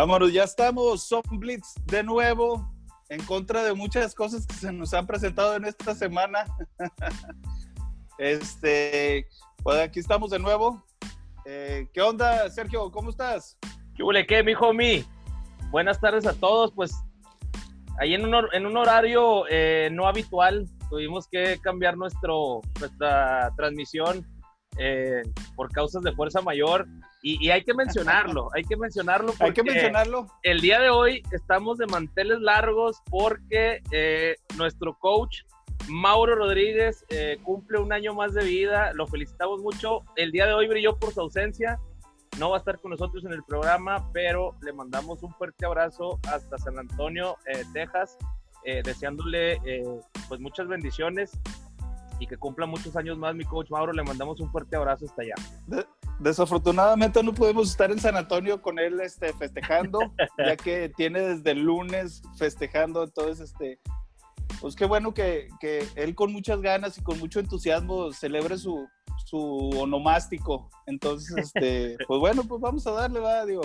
Vámonos, ya estamos, Son Blitz de nuevo, en contra de muchas cosas que se nos han presentado en esta semana. este, pues aquí estamos de nuevo. Eh, ¿Qué onda, Sergio? ¿Cómo estás? ¿Qué huele qué, mi homie? Buenas tardes a todos. Pues ahí en un, en un horario eh, no habitual tuvimos que cambiar nuestro, nuestra transmisión eh, por causas de fuerza mayor. Y, hay que mencionarlo, hay que mencionarlo. Hay que mencionarlo. El día de hoy estamos de manteles largos porque eh, nuestro coach Mauro Rodríguez eh, cumple un año más de vida. Lo felicitamos mucho. El día de hoy brilló por su ausencia. No va a estar con nosotros en el programa, pero le mandamos un fuerte abrazo hasta San Antonio, Texas, deseándole pues muchas bendiciones y que cumpla muchos años más mi coach Mauro. Le mandamos un fuerte abrazo hasta allá. desafortunadamente no podemos estar en San Antonio con él este, festejando, ya que tiene desde el lunes festejando, entonces este, pues qué bueno que, que, él con muchas ganas y con mucho entusiasmo celebre su, su onomástico. Entonces, este, pues bueno, pues vamos a darle, va, digo.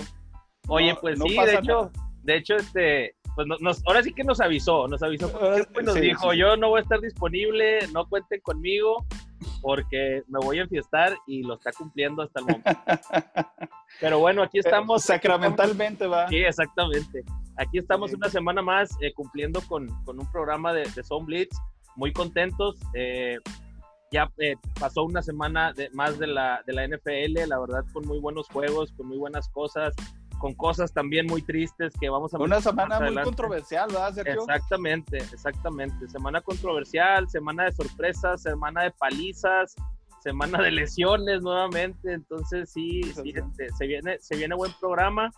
Oye, pues sí, de hecho, de hecho, este, pues nos, ahora sí que nos avisó, nos avisó y nos dijo, yo no voy a estar disponible, no cuenten conmigo, porque me voy a enfiestar y lo está cumpliendo hasta el momento. Pero bueno, aquí estamos. Sacramentalmente va. Sí, exactamente. Aquí estamos una semana más eh, cumpliendo con, con, un programa de, de Zone Blitz, muy contentos. Eh, ya eh, pasó una semana de, más de la, de la NFL, la verdad, con muy buenos juegos, con muy buenas cosas con cosas también muy tristes que vamos a Una semana muy controversial, ¿verdad, Sergio? Exactamente, exactamente. Semana controversial, semana de sorpresas, semana de palizas, semana de lesiones nuevamente. Entonces, sí, este, se, viene, se viene buen programa.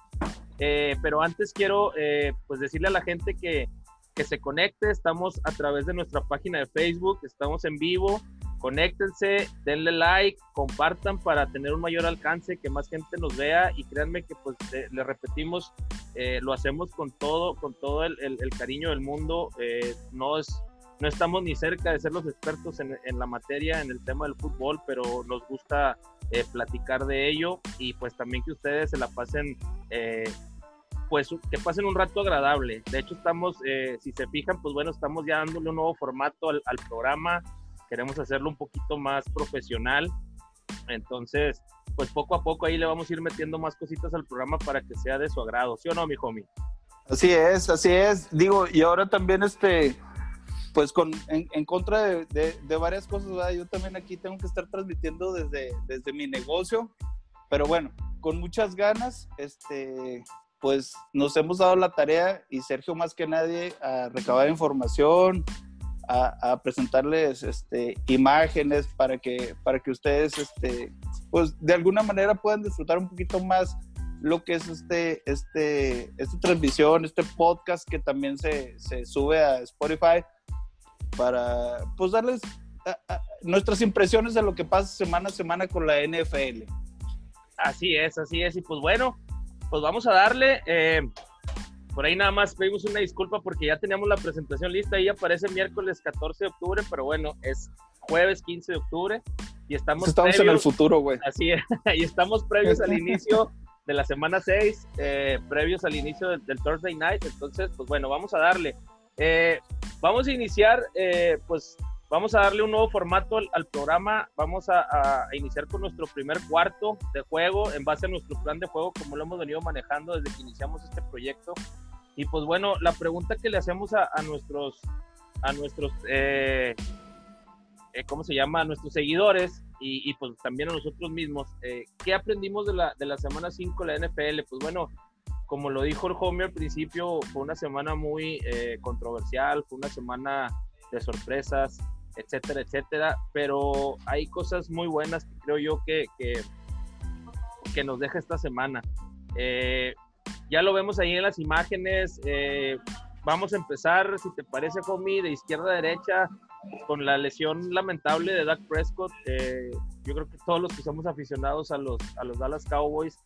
Eh, pero antes quiero eh, pues decirle a la gente que, que se conecte. Estamos a través de nuestra página de Facebook, estamos en vivo conéctense, denle like, compartan para tener un mayor alcance, que más gente nos vea. Y créanme que pues le repetimos, eh, lo hacemos con todo, con todo el, cariño del mundo, eh, no es no estamos ni cerca de ser los expertos en, la materia, en el tema del fútbol, pero nos gusta eh, platicar de ello. Y pues también que ustedes se la pasen, pues que pasen un rato agradable. De hecho estamos, si se fijan, pues bueno, estamos ya dándole un nuevo formato al, al programa queremos hacerlo un poquito más profesional. Entonces, pues poco a poco ahí le vamos a ir metiendo más cositas al programa para que sea de su agrado, ¿sí o no, mi homie? Así es, así es. Digo, y ahora también este, pues con, en, contra de, de, varias cosas, ¿verdad? yo también aquí tengo que estar transmitiendo desde, desde mi negocio, pero bueno, con muchas ganas, este, pues nos hemos dado la tarea y Sergio más que nadie a recabar información, a, presentarles este, imágenes para que, para que ustedes, este, pues de alguna manera puedan disfrutar un poquito más lo que es este, este, esta transmisión, este podcast que también se, se sube a Spotify para pues darles nuestras impresiones de lo que pasa semana a semana con la NFL. Así es, así es. Y pues bueno, pues vamos a darle. Eh, por ahí nada más pedimos una disculpa porque ya teníamos la presentación lista y aparece miércoles 14 de octubre, pero bueno, es jueves 15 de octubre y estamos, estamos en el futuro, güey. Así es, y estamos previos al inicio de la semana 6, eh, previos al inicio del, Thursday Night, entonces, pues bueno, vamos a darle. Eh, vamos a iniciar, eh, pues vamos a darle un nuevo formato al, programa, vamos a, a, iniciar con nuestro primer cuarto de juego en base a nuestro plan de juego, como lo hemos venido manejando desde que iniciamos este proyecto. Y pues bueno, la pregunta que le hacemos a, nuestros, a nuestros, eh, eh, ¿cómo se llama? A nuestros seguidores y, pues también a nosotros mismos, eh, ¿qué aprendimos de la, de la semana 5 de la NFL? Pues bueno, como lo dijo el homie al principio, fue una semana muy controversial, fue una semana de sorpresas, etcétera, etcétera, pero hay cosas muy buenas que creo yo que, que, que nos deja esta semana. Eh, ya lo vemos ahí en las imágenes. Eh, vamos a empezar, si te parece, homie, de izquierda a derecha, con la lesión lamentable de Dak Prescott. Eh, yo creo que todos los que somos aficionados a los, a los Dallas Cowboys,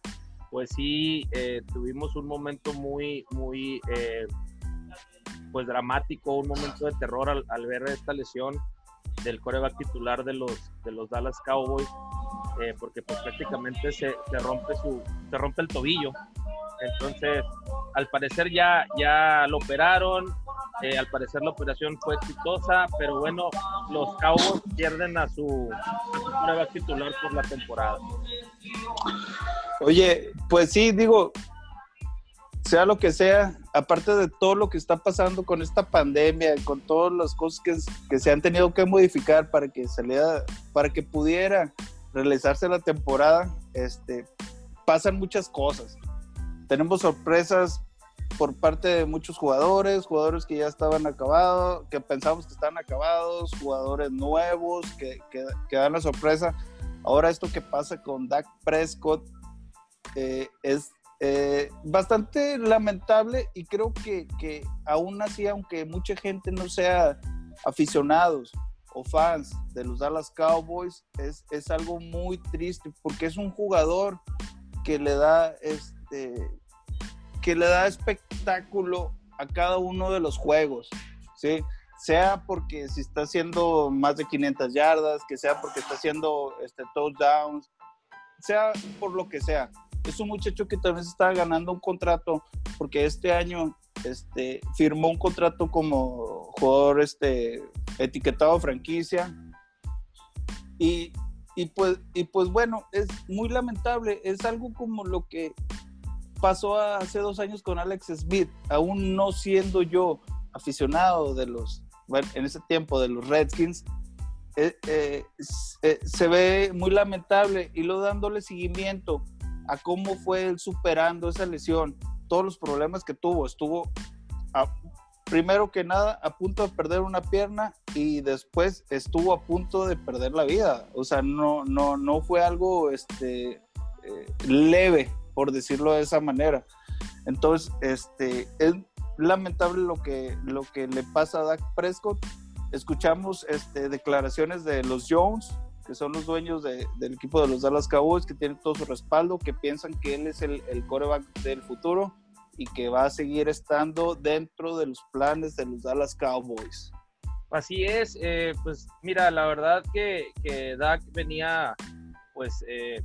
pues sí, eh, tuvimos un momento muy, muy, pues dramático, un momento de terror al, al, ver esta lesión del coreback titular de los, de los Dallas Cowboys, porque pues prácticamente se, se, rompe su, se rompe el tobillo Entonces, al parecer ya, ya lo operaron, eh, al parecer la operación fue exitosa, pero bueno, los Cowboys pierden a su, nueva titular por la temporada. Oye, pues sí, digo, sea lo que sea, aparte de todo lo que está pasando con esta pandemia, con todas las cosas que, que se han tenido que modificar para que saliera, para que pudiera realizarse la temporada, este, pasan muchas cosas. Tenemos sorpresas por parte de muchos jugadores, jugadores que ya estaban acabados, que pensamos que están acabados, jugadores nuevos que, que, dan la sorpresa. Ahora esto que pasa con Dak Prescott eh, es eh, bastante lamentable y creo que, que aún así, aunque mucha gente no sea aficionados o fans de los Dallas Cowboys, es, es algo muy triste porque es un jugador que le da este que le da espectáculo a cada uno de los juegos, ¿sí? Sea porque si está haciendo más de 500 yardas, que sea porque está haciendo este, touchdowns, sea por lo que sea. Es un muchacho que también está ganando un contrato porque este año este, firmó un contrato como jugador este, etiquetado franquicia. Y, y, pues, y pues bueno, es muy lamentable. Es algo como lo que pasó hace dos años con Alex Smith, aún no siendo yo aficionado de los, bueno, en ese tiempo de los Redskins, eh, eh, eh, se ve muy lamentable y lo dándole seguimiento a cómo fue él superando esa lesión, todos los problemas que tuvo, estuvo primero que nada a punto de perder una pierna y después estuvo a punto de perder la vida, o sea, no, no, no fue algo este, leve por decirlo de esa manera. Entonces, este, es lamentable lo que, lo que le pasa a Dak Prescott. Escuchamos este, declaraciones de los Jones, que son los dueños del equipo de los Dallas Cowboys, que tienen todo su respaldo, que piensan que él es el, el coreback del futuro y que va a seguir estando dentro de los planes de los Dallas Cowboys. Así es, eh, pues mira, la verdad que, que Dak venía pues eh,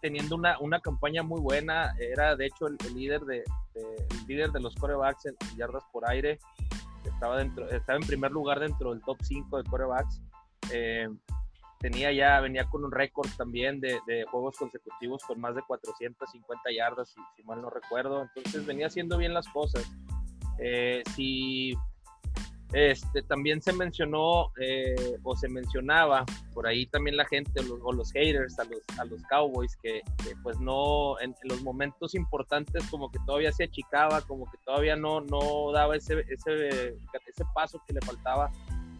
teniendo una, una campaña muy buena, era de hecho el, líder de, el líder de los corebacks en yardas por aire, estaba, dentro, estaba en primer lugar dentro del top 5 de corebacks. Eh, tenía ya, venía con un récord también de, de, juegos consecutivos con más de 450 yardas, si, si, mal no recuerdo. Entonces venía haciendo bien las cosas. Eh, si este, también se mencionó eh, o se mencionaba por ahí también la gente o los, haters a los, a los Cowboys que, pues no en, los momentos importantes como que todavía se achicaba, como que todavía no, no daba ese, ese, ese paso que le faltaba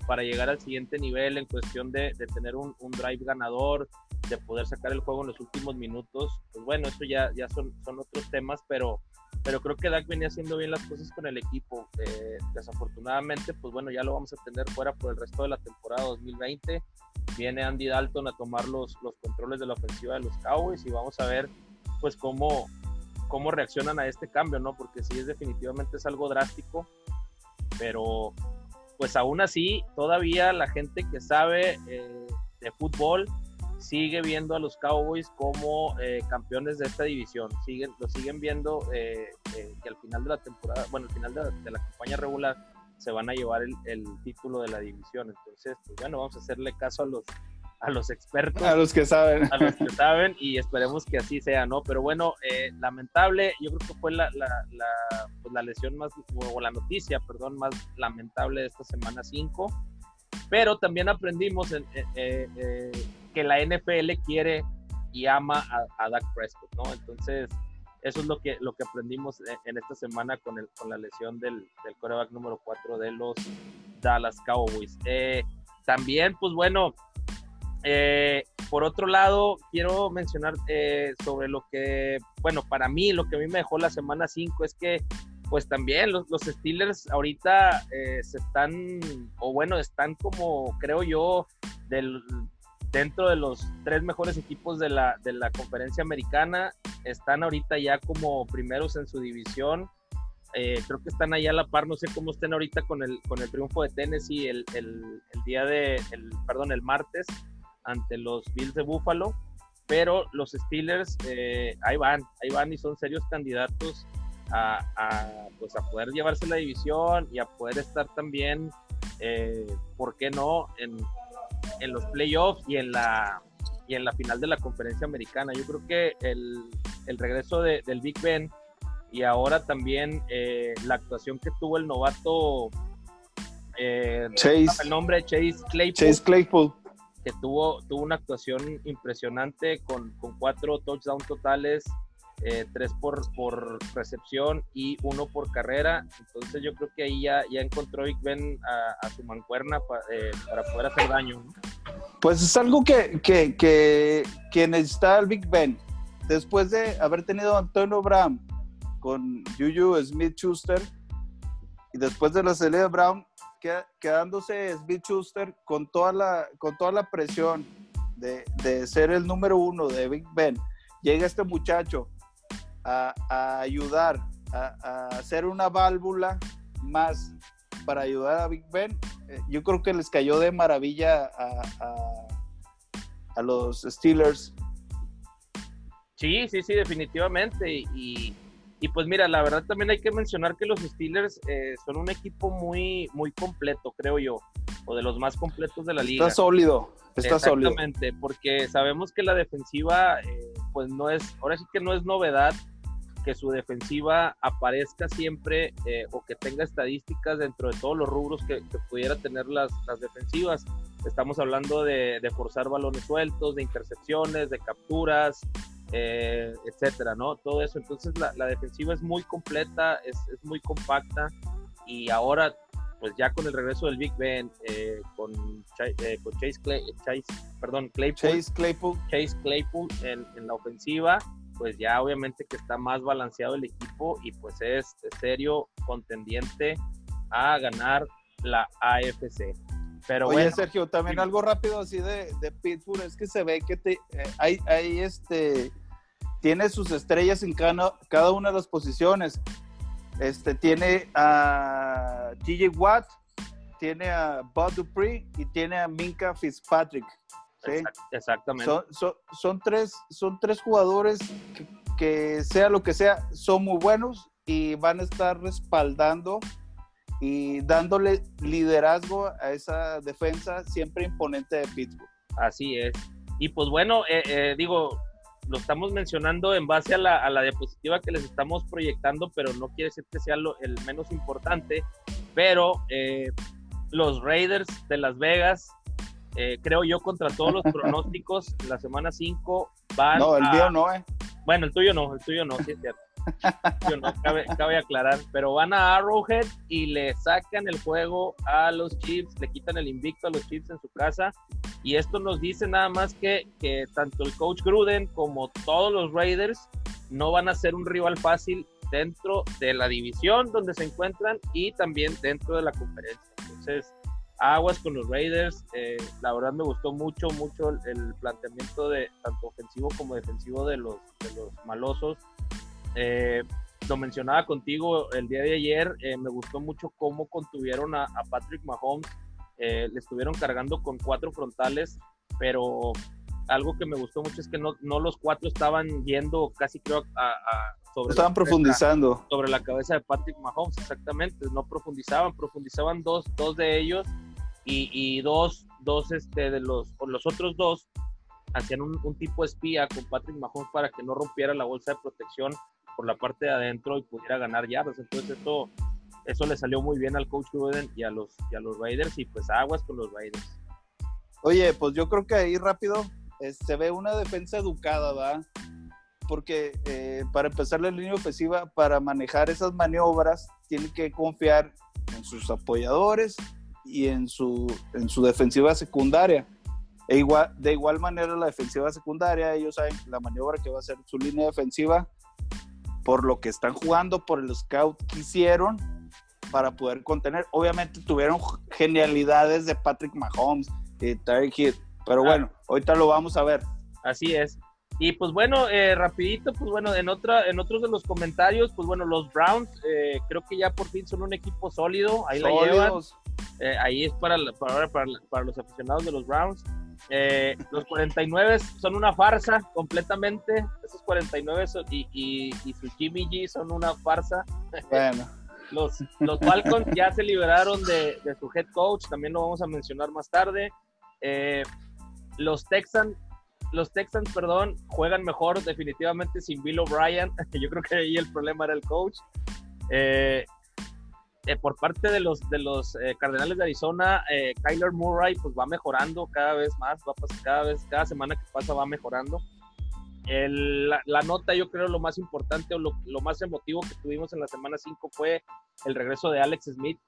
para llegar al siguiente nivel en cuestión de, de tener un, un, drive ganador, de poder sacar el juego en los últimos minutos. Pues bueno, eso ya, ya son, son otros temas, pero pero creo que Dak venía haciendo bien las cosas con el equipo. Eh, desafortunadamente, pues bueno, ya lo vamos a tener fuera por el resto de la temporada 2020. Viene Andy Dalton a tomar los, los controles de la ofensiva de los Cowboys y vamos a ver pues cómo, cómo reaccionan a este cambio, ¿no? Porque sí es definitivamente es algo drástico, pero pues aún así todavía la gente que sabe eh, de fútbol sigue viendo a los Cowboys como eh, campeones de esta división. Siguen, lo siguen viendo eh, eh, que al final de la temporada, bueno, al final de la, campaña regular, se van a llevar el, título de la división. Entonces, pues bueno, vamos a hacerle caso a los, a los expertos. A los que saben. A los que saben y esperemos que así sea, ¿no? Pero bueno, lamentable, yo creo que fue la, la, la, pues la lesión más, o la noticia, perdón, más lamentable de esta semana 5 pero también aprendimos en, que la NFL quiere y ama a, Dak Prescott, ¿no? Entonces, eso es lo que, lo que aprendimos en, esta semana con, el, con la lesión del, del coreback número 4 de los Dallas Cowboys. Eh, también, pues bueno, eh, por otro lado, quiero mencionar eh, sobre lo que, bueno, para mí, lo que a mí me dejó la semana 5 es que, pues también los, los Steelers ahorita se están, o bueno, están como, creo yo, del, dentro de los tres mejores equipos de la, de la conferencia americana. Están ahorita ya como primeros en su división. Eh, creo que están allá a la par, no sé cómo estén ahorita con el, con el triunfo de Tennessee el, el, día de, el, perdón, el martes ante los Bills de Buffalo. pero los Steelers eh, ahí van, ahí van y son serios candidatos a, pues a poder llevarse la división y a poder estar también, eh, ¿por qué no?, en, los playoffs y en la y en la final de la conferencia americana. Yo creo que el, el regreso de, del Big Ben y ahora también eh, la actuación que tuvo el novato eh, Chase. el nombre Chase Claypool. Chase Claypool que tuvo, tuvo una actuación impresionante con, con cuatro touchdowns totales, eh, tres por, por recepción y uno por carrera. Entonces yo creo que ahí ya, ya encontró Big Ben a, su mancuerna eh, para poder hacer daño. Pues es algo que, que, que, que necesita el Big Ben. Después de haber tenido Antonio Brown con Juju Smith Schuster y después de la salida de Brown, quedándose Smith Schuster con toda la, con toda la presión de, de ser el número uno de Big Ben. Llega este muchacho a, a ayudar, a, a, hacer una válvula más para ayudar a Big Ben. Eh, yo creo que les cayó de maravilla a, a los Steelers. Sí, sí, sí, definitivamente. Y, y pues mira, la verdad también hay que mencionar que los Steelers eh, son un equipo muy, muy completo, creo yo, o de los más completos de la liga. Está sólido, está sólido. Exactamente, porque sabemos que la defensiva, eh, pues no es, ahora sí que no es novedad que su defensiva aparezca siempre eh, o que tenga estadísticas dentro de todos los rubros que, pudiera tener las, las, defensivas. Estamos hablando de, de forzar balones sueltos, de intercepciones, de capturas, eh, etcétera, ¿no? Todo eso. Entonces la, defensiva es muy completa, es, muy compacta y ahora, pues ya con el regreso del Big Ben, eh, con, con Chase, perdón, Claypool, Chase Claypool, Chase Claypool en, en, la ofensiva, pues ya obviamente que está más balanceado el equipo y pues es, serio contendiente a ganar la AFC. Pero Oye, Sergio, también algo rápido así de, de Pittsburgh es que se ve que te, hay, hay este tiene sus estrellas en cada, cada una de las posiciones. Este, tiene a TJ Watt, tiene a Bud Dupree y tiene a Minka Fitzpatrick. Exactamente. Son, tres, son tres jugadores que, sea lo que sea, son muy buenos y van a estar respaldando y dándole liderazgo a esa defensa siempre imponente de Pittsburgh. Así es. Y pues bueno, eh, eh, digo, lo estamos mencionando en base a la, a la, diapositiva que les estamos proyectando, pero no quiere decir que sea lo, el menos importante. Pero eh, los Raiders de Las Vegas, eh, creo yo, contra todos los pronósticos, la semana 5 van. No, el mío no, ¿eh? Bueno, el tuyo no, el tuyo no, sí es cierto. No, cabe, cabe, aclarar, pero van a Arrowhead y le sacan el juego a los Chiefs, le quitan el invicto a los Chiefs en su casa. Y esto nos dice nada más que, que tanto el coach Gruden como todos los Raiders no van a ser un rival fácil dentro de la división donde se encuentran y también dentro de la conferencia. Entonces, aguas con los Raiders. Eh, la verdad me gustó mucho, mucho el, planteamiento de tanto ofensivo como defensivo de los, de los malosos. Eh, lo mencionaba contigo el día de ayer, eh, me gustó mucho cómo contuvieron a, Patrick Mahomes, eh, le estuvieron cargando con cuatro frontales, pero algo que me gustó mucho es que no, no los cuatro estaban yendo casi creo a, sobre estaban profundizando sobre la cabeza de Patrick Mahomes exactamente no profundizaban profundizaban dos, dos de ellos y, y dos dos este de los los otros dos hacían un, un tipo espía con Patrick Mahomes para que no rompiera la bolsa de protección por la parte de adentro y pudiera ganar yardas. Entonces eso, eso le salió muy bien al coach Gruden y a los, y a los Raiders y pues aguas con los Raiders. Oye, pues yo creo que ahí rápido eh, se ve una defensa educada, ¿va? Porque eh, para empezar la línea ofensiva, para manejar esas maniobras, tiene que confiar en sus apoyadores y en su, en su defensiva secundaria. E igual, de igual manera, la defensiva secundaria, ellos saben la maniobra que va a ser su línea defensiva por lo que están jugando, por el scout que hicieron para poder contener. Obviamente tuvieron genialidades de Patrick Mahomes y Tyreek Hill, pero bueno, ahorita lo vamos a ver. Así es. Y pues bueno, eh, rapidito, pues bueno, en otra, en otros de los comentarios, pues bueno, los Browns eh, creo que ya por fin son un equipo sólido, ahí la llevan. Eh, ahí es para, para, para, para, los aficionados de los Browns. Eh, los 49 son una farsa completamente. Esos 49 y, y, y, su Jimmy G son una farsa. Bueno. Los, los Falcons ya se liberaron de, de, su head coach, también lo vamos a mencionar más tarde. Eh, los Texans, los Texans, perdón, juegan mejor definitivamente sin Bill O'Brien. Yo creo que ahí el problema era el coach. Eh, eh, por parte de los, de los eh, Cardenales de Arizona, eh, Kyler Murray pues va mejorando cada vez más, va cada vez, cada semana que pasa va mejorando. la, nota, yo creo, lo más importante o lo, más emotivo que tuvimos en la semana 5 fue el regreso de Alex Smith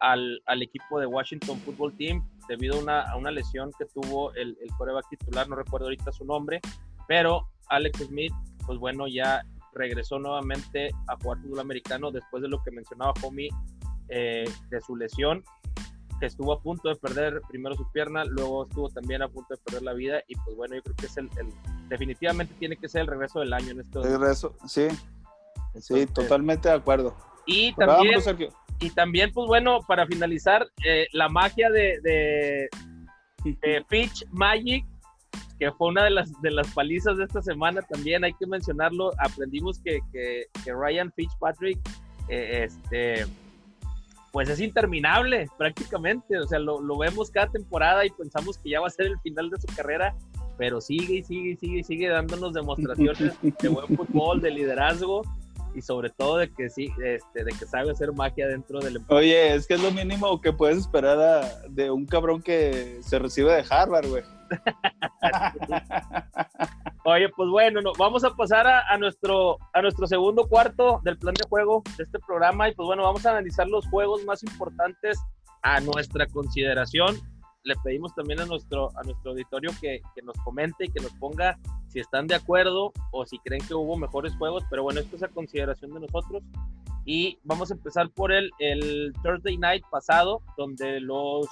al, equipo de Washington Football Team debido a una, a una lesión que tuvo el, el titular, no recuerdo ahorita su nombre, pero Alex Smith, pues bueno, ya regresó nuevamente a jugar fútbol americano después de lo que mencionaba Homie eh, de su lesión, que estuvo a punto de perder primero su pierna, luego estuvo también a punto de perder la vida y pues bueno, yo creo que es el, definitivamente tiene que ser el regreso del año en esto. Regreso, sí, sí, totalmente de acuerdo. Y también, y también, pues bueno, para finalizar, eh, la magia de, de, de Pitch Magic que fue una de las, de las palizas de esta semana también, hay que mencionarlo, aprendimos que, que, Ryan Fitzpatrick, eh, este, pues es interminable prácticamente, o sea, lo, lo, vemos cada temporada y pensamos que ya va a ser el final de su carrera, pero sigue y sigue y sigue y sigue dándonos demostraciones de buen fútbol, de liderazgo y sobre todo de que sí, este, de que sabe hacer magia dentro del Oye, es que es lo mínimo que puedes esperar de un cabrón que se recibe de Harvard, güey. Oye, pues bueno, vamos a pasar a, nuestro, a nuestro segundo cuarto del plan de juego de este programa y pues bueno, vamos a analizar los juegos más importantes a nuestra consideración. Le pedimos también a nuestro, a nuestro auditorio que, que nos comente y que nos ponga si están de acuerdo o si creen que hubo mejores juegos, pero bueno, esto es a consideración de nosotros. Y vamos a empezar por el, el Thursday Night pasado, donde los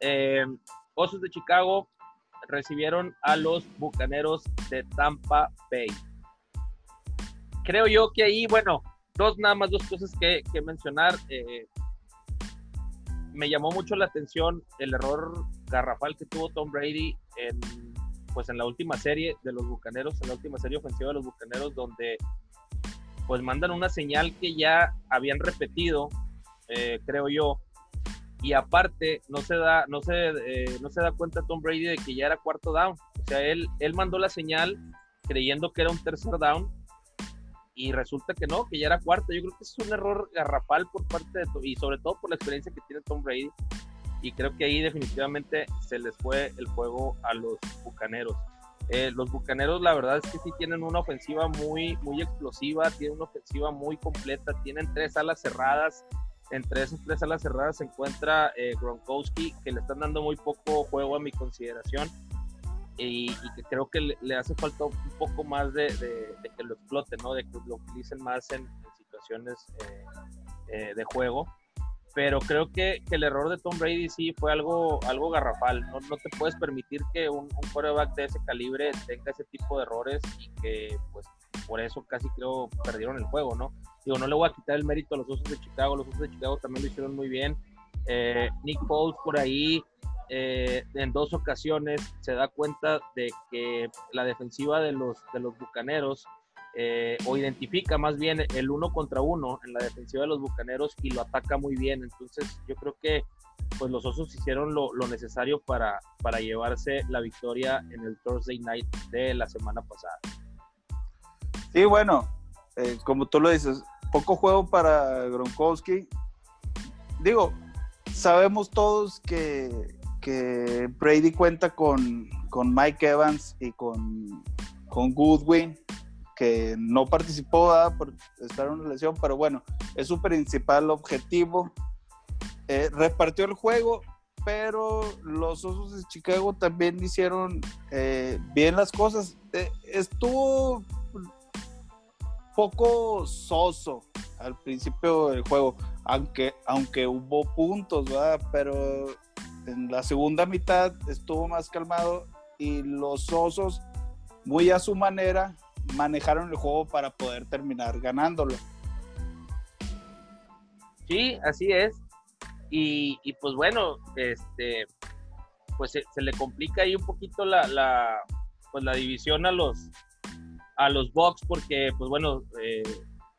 eh, Osos de Chicago recibieron a los Bucaneros de Tampa Bay. Creo yo que ahí, bueno, dos nada más, dos cosas que, mencionar. Eh, me llamó mucho la atención el error garrafal que tuvo Tom Brady en, pues en la última serie de los Bucaneros, en la última serie ofensiva de los Bucaneros, donde pues mandan una señal que ya habían repetido, eh, creo yo, y aparte no se da no se eh, no se da cuenta Tom Brady de que ya era cuarto down. O sea él él mandó la señal creyendo que era un tercer down y resulta que no que ya era cuarto yo creo que es un error garrafal por parte de y sobre todo por la experiencia que tiene Tom Brady y creo que ahí definitivamente se les fue el juego a los bucaneros. Eh, los bucaneros la verdad es que sí tienen una ofensiva muy muy explosiva tienen una ofensiva muy completa tienen tres alas cerradas. Entre esas tres alas cerradas se encuentra eh, Gronkowski, que le están dando muy poco juego a mi consideración y, que creo que le, hace falta un poco más de, que lo exploten, ¿no? de que lo utilicen más en, situaciones eh, eh, de juego. Pero creo que, el error de Tom Brady sí fue algo, algo garrafal. No, no te puedes permitir que un, un quarterback de ese calibre tenga ese tipo de errores y que pues por eso casi creo perdieron el juego, ¿no? Digo, no le voy a quitar el mérito a los Osos de Chicago, los Osos de Chicago también lo hicieron muy bien. Eh, Nick Foles por ahí eh, en dos ocasiones se da cuenta de que la defensiva de los, de los Bucaneros eh, o identifica más bien el uno contra uno en la defensiva de los Bucaneros y lo ataca muy bien. Entonces yo creo que pues los Osos hicieron lo, lo necesario para, para llevarse la victoria en el Thursday Night de la semana pasada. Sí, bueno, como tú lo dices, poco juego para Gronkowski. Digo, sabemos todos que, Brady cuenta con, Mike Evans y con, con Goodwin, que no participó por estar en una lesión, pero bueno, es su principal objetivo. Eh, repartió el juego, pero los Osos de Chicago también hicieron eh, bien las cosas. estuvo poco soso al principio del juego, aunque, aunque hubo puntos, ¿verdad? Pero en la segunda mitad estuvo más calmado y los osos, muy a su manera, manejaron el juego para poder terminar ganándolo. Sí, así es. Y, y pues bueno, este, pues se, le complica ahí un poquito la, la, pues la división a los, a los Bucks porque, pues bueno, eh,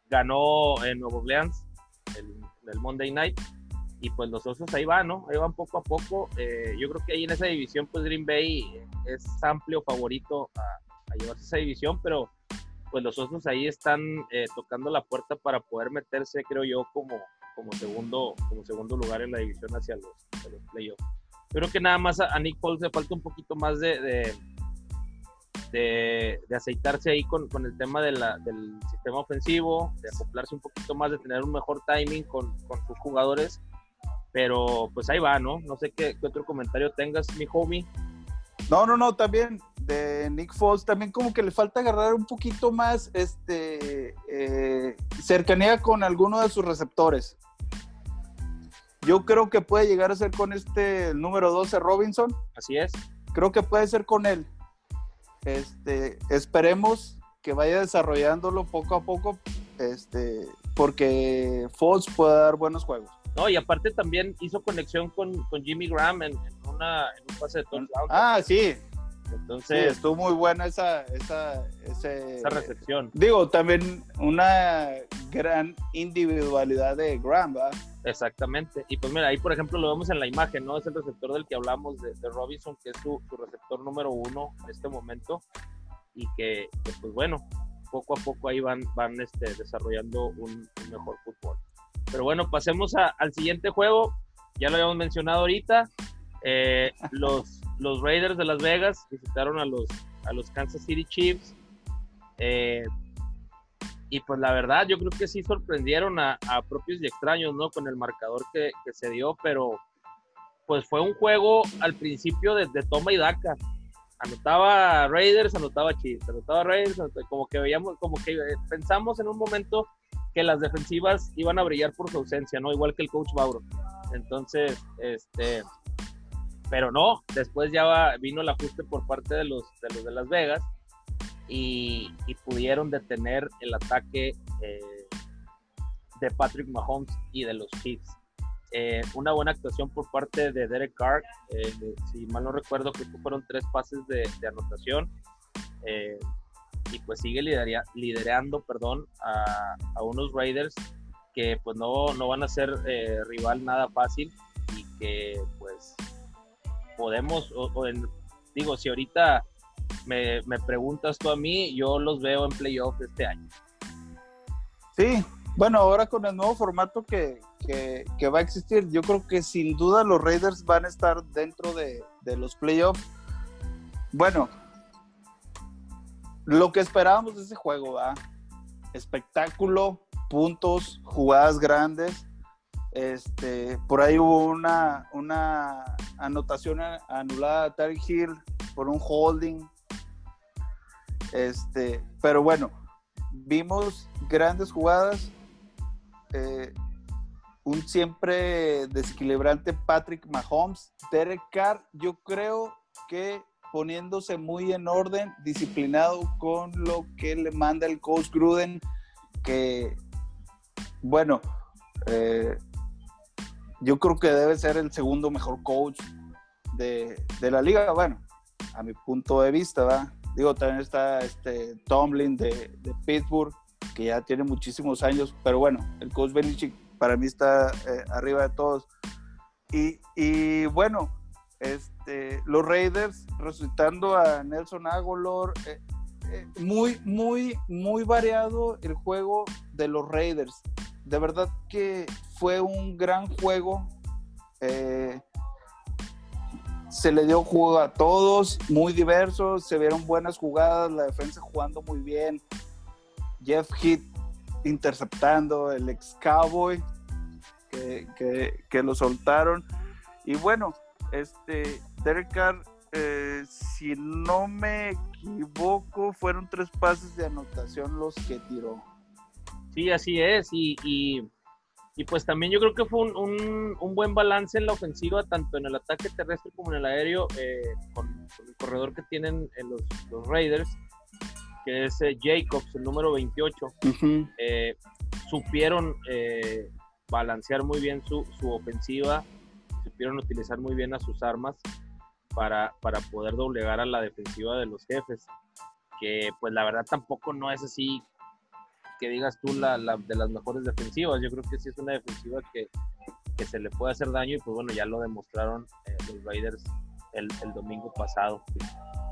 ganó en Nuevo Orleans el, Monday Night y pues los Osos ahí van, ¿no? Ahí van poco a poco. Eh, yo creo que ahí en esa división, pues Green Bay es amplio favorito a, a llevarse esa división, pero pues los Osos ahí están eh, tocando la puerta para poder meterse, creo yo, como, como, segundo, como segundo lugar en la división hacia los, los playoffs. Creo que nada más a, Nick Paul le falta un poquito más de, de, aceitarse ahí con, con el tema de la, del sistema ofensivo, de acoplarse un poquito más, de tener un mejor timing con, con sus jugadores. Pero pues ahí va, ¿no? No sé qué, qué otro comentario tengas, mi homie. No, no, no, también de Nick Foles, también como que le falta agarrar un poquito más este, eh, cercanía con alguno de sus receptores. Yo creo que puede llegar a ser con este número 12 Robinson. Así es. Creo que puede ser con él. Este, esperemos que vaya desarrollándolo poco a poco, este, porque Foles puede dar buenos juegos. No, y aparte también hizo conexión con, Jimmy Graham en, una, en un pase de touchdown. Ah, sí. Entonces, estuvo muy buena esa, esa, esa recepción. Digo, también una gran individualidad de Graham, ¿verdad? Exactamente. Y pues mira, ahí por ejemplo lo vemos en la imagen, ¿no? Es el receptor del que hablamos de, Robinson, que es su, receptor número uno en este momento. Y que, pues bueno, poco a poco ahí van, van este, desarrollando un mejor fútbol. Pero bueno, pasemos al siguiente juego. Ya lo habíamos mencionado ahorita. Eh, los, los Raiders de Las Vegas visitaron a los, a los Kansas City Chiefs. Eh, y pues la verdad, yo creo que sí sorprendieron a, propios y extraños, ¿no? Con el marcador que, se dio, pero pues fue un juego al principio de, toma y daca. Anotaba Raiders, anotaba Chiefs, anotaba Raiders, como que veíamos, como que pensamos en un momento que las defensivas iban a brillar por su ausencia, ¿no? Igual que el coach Bauro. Entonces, este, pero no, después ya vino el ajuste por parte de de, los de Las Vegas y, pudieron detener el ataque eh, de Patrick Mahomes y de los Chiefs. Eh, una buena actuación por parte de Derek Carr, eh, si mal no recuerdo, que fueron tres pases de, anotación y pues sigue liderando perdón, a, unos Raiders que pues no, no van a ser rival nada fácil y que pues podemos, o, digo, si ahorita me, me, preguntas tú a mí, yo los veo en playoff este año. Sí, bueno, ahora con el nuevo formato que, que, va a existir, yo creo que sin duda los Raiders van a estar dentro de, de los playoffs. Bueno, lo que esperábamos de ese juego, ¿va? Espectáculo, puntos, jugadas grandes. Este, por ahí hubo una, una anotación anulada a Tarek Hill por un holding. Este, pero bueno, vimos grandes jugadas. Eh, un siempre desequilibrante Patrick Mahomes. Derek Carr, yo creo que poniéndose muy en orden, disciplinado con lo que le manda el coach Gruden, que, bueno, eh, yo creo que debe ser el segundo mejor coach de, la liga, bueno, a mi punto de vista, ¿va? Digo, también está este Tomlin de, Pittsburgh, que ya tiene muchísimos años, pero bueno, el coach para mí está eh, arriba de todos. Y, y bueno, este, los Raiders resucitando a Nelson Agolor. Eh, eh, muy, muy, muy variado el juego de los Raiders. De verdad que fue un gran juego. Se le dio juego a todos, muy diversos, se vieron buenas jugadas, la defensa jugando muy bien. Jeff Heath interceptando, el ex Cowboy que, que lo soltaron. Y bueno, este, Derek Carr, eh, si no me equivoco, fueron tres pases de anotación los que tiró. Sí, así es. Y, y, pues también yo creo que fue un, un, buen balance en la ofensiva, tanto en el ataque terrestre como en el aéreo, eh, con, el corredor que tienen en los, los Raiders, que es eh, Jacobs, el número 28. supieron balancear muy bien su, su ofensiva supieron utilizar muy bien a sus armas. para, para poder doblegar a la defensiva de los jefes, que pues la verdad tampoco no es así que digas tú la, de las mejores defensivas, yo creo que sí es una defensiva que, que se le puede hacer daño y pues bueno, ya lo demostraron eh, los Raiders el, el, domingo pasado.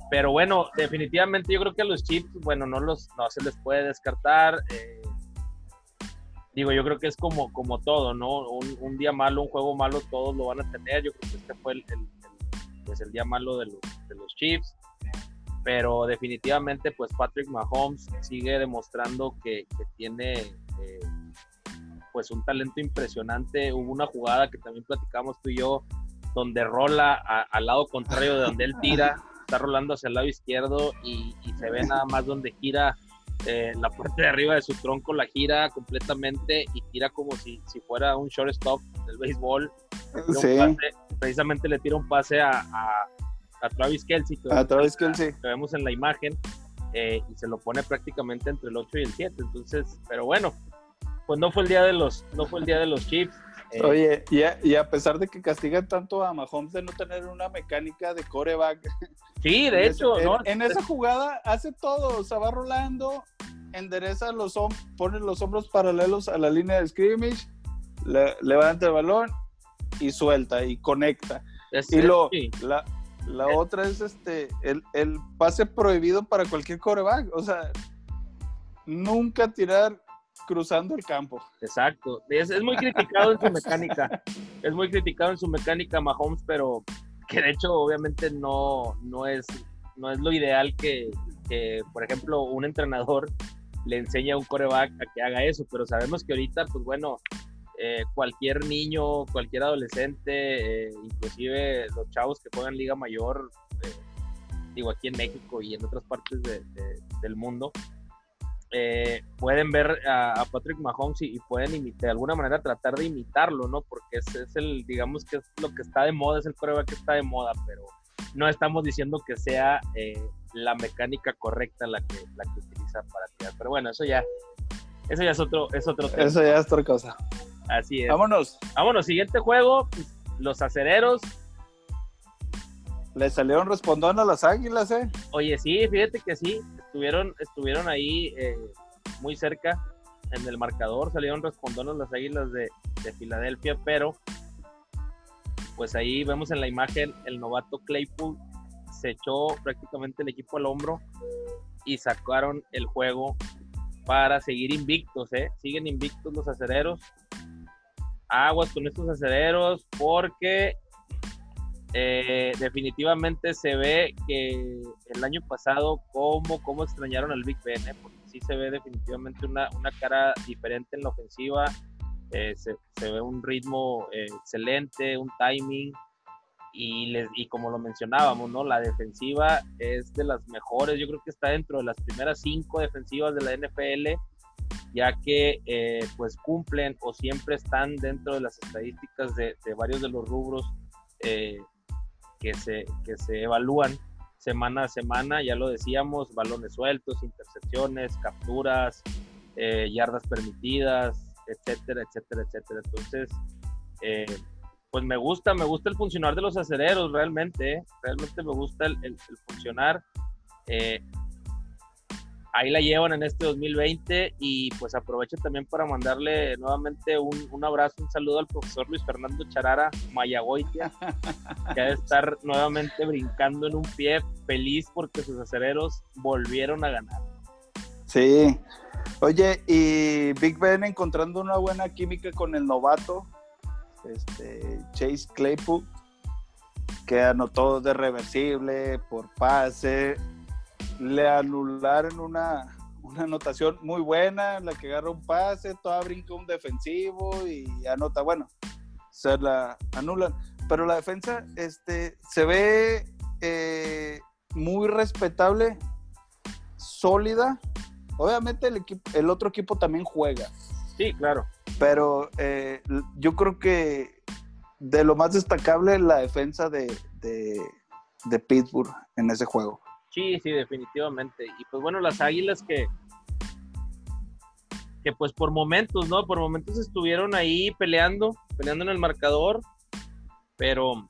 Pero bueno, definitivamente yo creo que a los Chips, bueno, no, los, no se les puede descartar. Eh, digo, yo creo que es como, como todo, ¿no? Un, día malo, un juego malo, todos lo van a tener. Yo creo que este fue el, el, pues el día malo de los, de los Chiefs. Pero definitivamente, pues Patrick Mahomes sigue demostrando que, que tiene eh, pues un talento impresionante. Hubo una jugada que también platicamos tú y yo, donde rola al lado contrario de donde él tira, está rolando hacia el lado izquierdo y, y se ve nada más donde gira eh, la parte de arriba de su tronco la gira completamente y tira como si, si fuera un shortstop del béisbol. precisamente le tira un pase a, a, Travis Kelsey. a Travis Kelsey. Que vemos en la imagen. Eh, y se lo pone prácticamente entre el 8 y el 7. Entonces, pero bueno, pues no fue el día de los, no fue el día de los Chiefs. Eh, Oye, y a, y a, pesar de que castigan tanto a Mahomes de no tener una mecánica de coreback. Sí, de hecho, en, ¿no? En, esa jugada hace todo, o sea, va rolando, endereza los hombros, pone los hombros paralelos a la línea de scrimmage, levanta el balón y suelta y conecta. y lo, la, la otra es este, el, el pase prohibido para cualquier coreback, o sea, nunca tirar cruzando el campo. Exacto. Es, es, muy criticado en su mecánica. Es muy criticado en su mecánica Mahomes, pero que de hecho obviamente no, no, es, no es lo ideal que, que, por ejemplo, un entrenador le enseñe a un coreback a que haga eso, pero sabemos que ahorita, pues bueno, eh, cualquier niño, cualquier adolescente, eh, inclusive los chavos que juegan Liga Mayor, eh, digo aquí en México y en otras partes de, del mundo, eh, pueden ver a, Patrick Mahomes y, pueden de alguna manera tratar de imitarlo, ¿no? Porque es, es, el, digamos que es lo que está de moda, es el prueba que está de moda, pero no estamos diciendo que sea la mecánica correcta la que, la que utiliza para tirar. Pero bueno, eso ya, eso ya es otro, es otro tema. Eso ya es otra cosa. Así es. Vámonos. Vámonos, siguiente juego, los acereros le salieron respondón a las águilas, ¿eh? Oye, sí, fíjate que sí, estuvieron, estuvieron ahí eh, muy cerca en el marcador, salieron respondón a las águilas de, de, Filadelfia, pero pues ahí vemos en la imagen el novato Claypool se echó prácticamente el equipo al hombro y sacaron el juego para seguir invictos, ¿eh? Siguen invictos los acereros. Aguas con estos acereros porque eh, definitivamente se ve que el año pasado cómo, cómo extrañaron al Big Ben, ¿eh? porque sí se ve definitivamente una, una cara diferente en la ofensiva, eh, se, se, ve un ritmo excelente, un timing, y, les, y como lo mencionábamos, ¿no? la defensiva es de las mejores, yo creo que está dentro de las primeras cinco defensivas de la NFL, ya que pues cumplen o siempre están dentro de las estadísticas de, de varios de los rubros eh, que se, que se evalúan semana a semana, ya lo decíamos, balones sueltos, intercepciones, capturas, eh, yardas permitidas, etcétera, etcétera, etcétera. Entonces, eh, pues me gusta, me gusta el funcionar de los acereros, realmente, ¿eh? realmente me gusta el, el, funcionar ahí la llevan en este 2020 y pues aprovecho también para mandarle nuevamente un, un abrazo, un saludo al profesor Luis Fernando Charara Mayagoitia, que ha de estar nuevamente brincando en un pie feliz porque sus acereros volvieron a ganar. Sí. Oye, y Big Ben encontrando una buena química con el novato, este Chase Claypool, que anotó de reversible por pase, le anularon una, una anotación muy buena, la que agarra un pase, toda brinca un defensivo y anota, bueno, se la anulan. Pero la defensa este, se ve eh, muy respetable, sólida. Obviamente el, equipo, el otro equipo también juega. Sí, claro. Pero eh, yo creo que de lo más destacable la defensa de, de Pittsburgh en ese juego. Sí, sí, definitivamente. Y pues bueno, las águilas que, que pues por momentos, ¿no? Por momentos estuvieron ahí peleando, peleando en el marcador, pero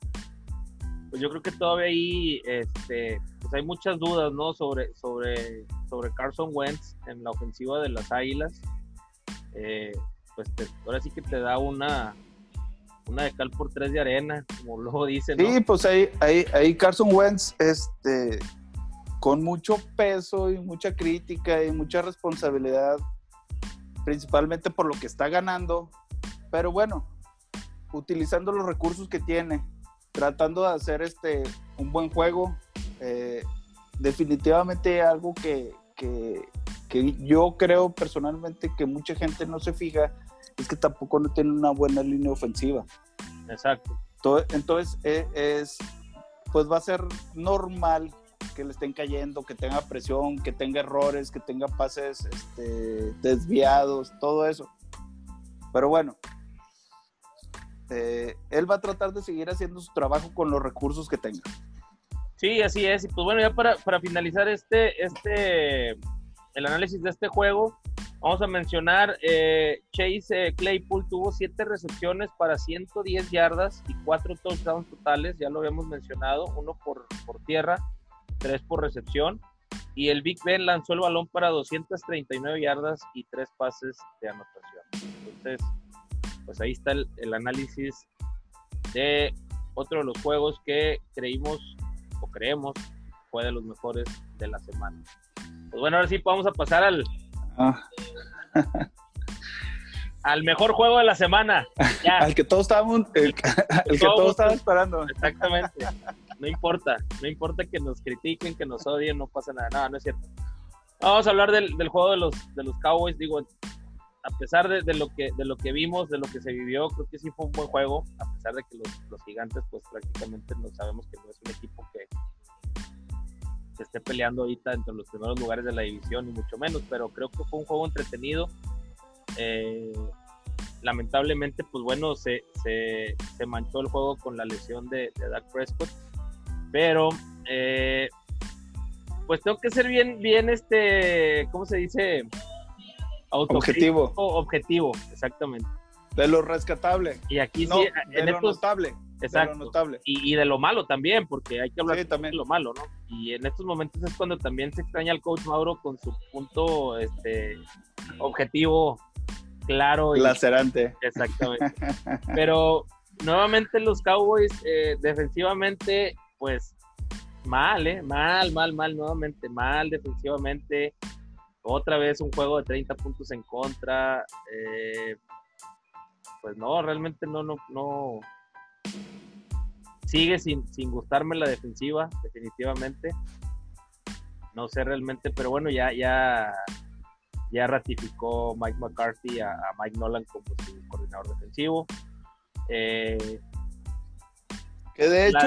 pues yo creo que todavía ahí este, pues hay muchas dudas, ¿no? Sobre, sobre, sobre Carson Wentz en la ofensiva de las Águilas. Eh, pues ahora sí que te da una, una de cal por tres de arena, como luego dicen. Sí, pues ahí, ahí, ahí Carson Wentz, este, con mucho peso y mucha crítica y mucha responsabilidad, principalmente por lo que está ganando, pero bueno, utilizando los recursos que tiene, tratando de hacer este un buen juego. Eh, definitivamente algo que, que, yo creo personalmente que mucha gente no se fija es que tampoco no tiene una buena línea ofensiva. Exacto. Entonces, e, es, pues va a ser normal que le estén cayendo, que tenga presión, que tenga errores, que tenga pases este, desviados, todo eso. Pero bueno, este, él va a tratar de seguir haciendo su trabajo con los recursos que tenga. Sí, así es. Y pues bueno, ya para, finalizar este, este, el análisis de este juego, vamos a mencionar, eh, Chase eh, Claypool tuvo siete recepciones para 110 yardas y cuatro touchdowns totales, ya lo habíamos mencionado, uno por, por tierra, tres por recepción. Y el Big Ben lanzó el balón para 239 yardas y tres pases de anotación. Entonces, pues ahí está el, análisis de otro de los juegos que creímos o creemos fue de los mejores de la semana. Pues bueno, ahora sí vamos a pasar al ah. al mejor juego de la semana. al que todos estábamos el, que todos estaban esperando. Exactamente. No importa, no importa que nos critiquen, que nos odien, no pasa nada. No, no es cierto. Vamos a hablar del, del juego de los, de los Cowboys. Digo, a pesar de, lo que, de lo que vimos, de lo que se vivió, creo que sí fue un buen juego, a pesar de que los, gigantes, pues prácticamente no sabemos que no es un equipo que se esté peleando ahorita entre los primeros lugares de la división, ni mucho menos, pero creo que fue un juego entretenido. Eh, lamentablemente, pues bueno, se, se, manchó el juego con la lesión de, de Dak Prescott, pero eh, pues tengo que ser bien, bien, este, ¿cómo se dice? objetivo. Objetivo, exactamente. De lo rescatable. Y aquí sí, de lo notable. Exacto. notable. Y, de lo malo también, porque hay que hablar también. de lo malo, ¿no? Y en estos momentos es cuando también se extraña al coach Mauro con su punto este, objetivo claro. Y, Lacerante. Exactamente. Pero nuevamente los Cowboys eh, defensivamente, pues mal, ¿eh? Mal, mal, mal, nuevamente, mal defensivamente otra vez un juego de 30 puntos en contra. Eh, pues no, realmente no, no, no. Sigue sin, sin gustarme la defensiva, definitivamente. No sé realmente, pero bueno, ya, ya, ya ratificó Mike McCarthy a, Mike Nolan como su coordinador defensivo. Eh, que de hecho.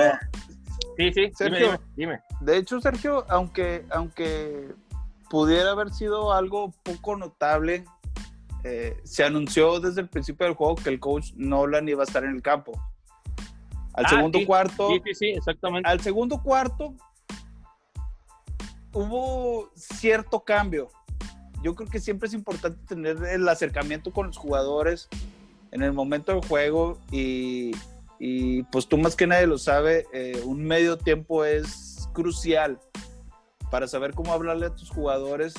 Sí, sí, Sergio, dime, De hecho, Sergio, aunque, aunque pudiera haber sido algo poco notable. Eh, se anunció desde el principio del juego que el coach Nolan iba a estar en el campo. Al ah, segundo cuarto. Sí, sí, sí, exactamente. Al segundo cuarto hubo cierto cambio. Yo creo que siempre es importante tener el acercamiento con los jugadores en el momento del juego y, y pues tú más que nadie lo sabe, eh, un medio tiempo es crucial para saber cómo hablarle a tus jugadores,